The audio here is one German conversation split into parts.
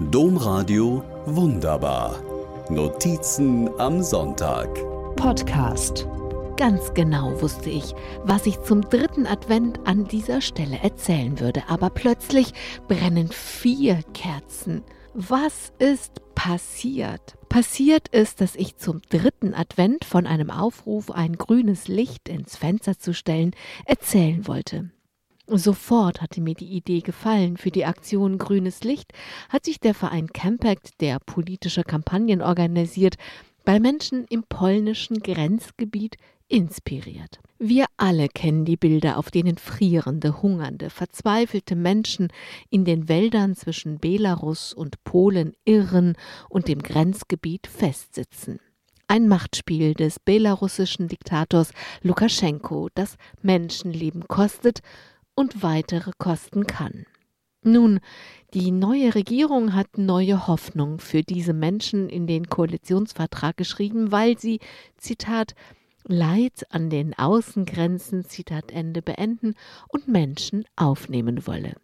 Domradio Wunderbar. Notizen am Sonntag. Podcast. Ganz genau wusste ich, was ich zum dritten Advent an dieser Stelle erzählen würde, aber plötzlich brennen vier Kerzen. Was ist passiert? Passiert ist, dass ich zum dritten Advent von einem Aufruf, ein grünes Licht ins Fenster zu stellen, erzählen wollte. Sofort hatte mir die Idee gefallen. Für die Aktion Grünes Licht hat sich der Verein Campact, der politische Kampagnen organisiert, bei Menschen im polnischen Grenzgebiet inspiriert. Wir alle kennen die Bilder, auf denen frierende, hungernde, verzweifelte Menschen in den Wäldern zwischen Belarus und Polen irren und dem Grenzgebiet festsitzen. Ein Machtspiel des belarussischen Diktators Lukaschenko, das Menschenleben kostet und weitere kosten kann. Nun, die neue Regierung hat neue Hoffnung für diese Menschen in den Koalitionsvertrag geschrieben, weil sie, Zitat, Leid an den Außengrenzen, Zitat Ende, beenden und Menschen aufnehmen wolle.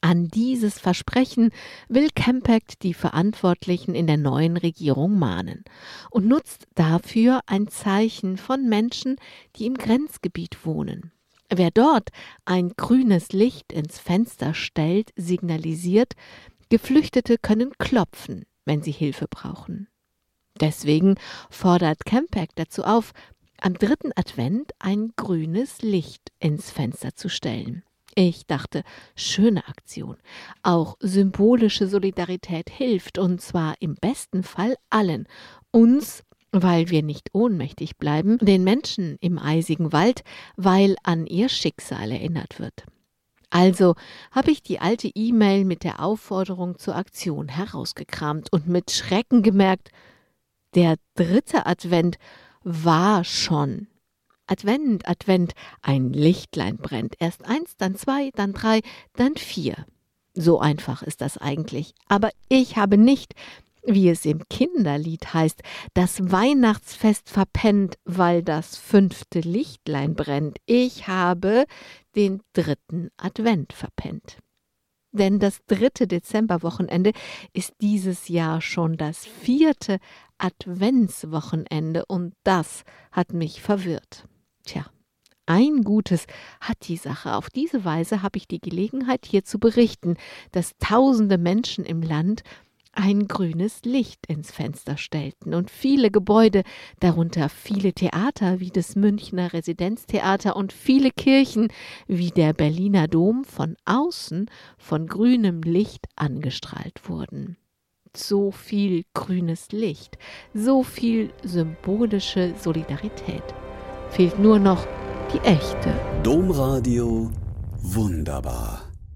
An dieses Versprechen will Campact die Verantwortlichen in der neuen Regierung mahnen und nutzt dafür ein Zeichen von Menschen, die im Grenzgebiet wohnen. Wer dort ein grünes Licht ins Fenster stellt, signalisiert, Geflüchtete können klopfen, wenn sie Hilfe brauchen. Deswegen fordert Campact dazu auf, am dritten Advent ein grünes Licht ins Fenster zu stellen. Ich dachte, schöne Aktion. Auch symbolische Solidarität hilft, und zwar im besten Fall allen, uns weil wir nicht ohnmächtig bleiben, den Menschen im eisigen Wald, weil an ihr Schicksal erinnert wird. Also habe ich die alte E-Mail mit der Aufforderung zur Aktion herausgekramt und mit Schrecken gemerkt, der dritte Advent war schon. Advent, Advent, ein Lichtlein brennt. Erst eins, dann zwei, dann drei, dann vier. So einfach ist das eigentlich. Aber ich habe nicht wie es im Kinderlied heißt, das Weihnachtsfest verpennt, weil das fünfte Lichtlein brennt. Ich habe den dritten Advent verpennt. Denn das dritte Dezemberwochenende ist dieses Jahr schon das vierte Adventswochenende und das hat mich verwirrt. Tja, ein Gutes hat die Sache. Auf diese Weise habe ich die Gelegenheit, hier zu berichten, dass tausende Menschen im Land ein grünes Licht ins Fenster stellten und viele Gebäude, darunter viele Theater wie das Münchner Residenztheater und viele Kirchen wie der Berliner Dom von außen von grünem Licht angestrahlt wurden. So viel grünes Licht, so viel symbolische Solidarität. Fehlt nur noch die echte. Domradio wunderbar.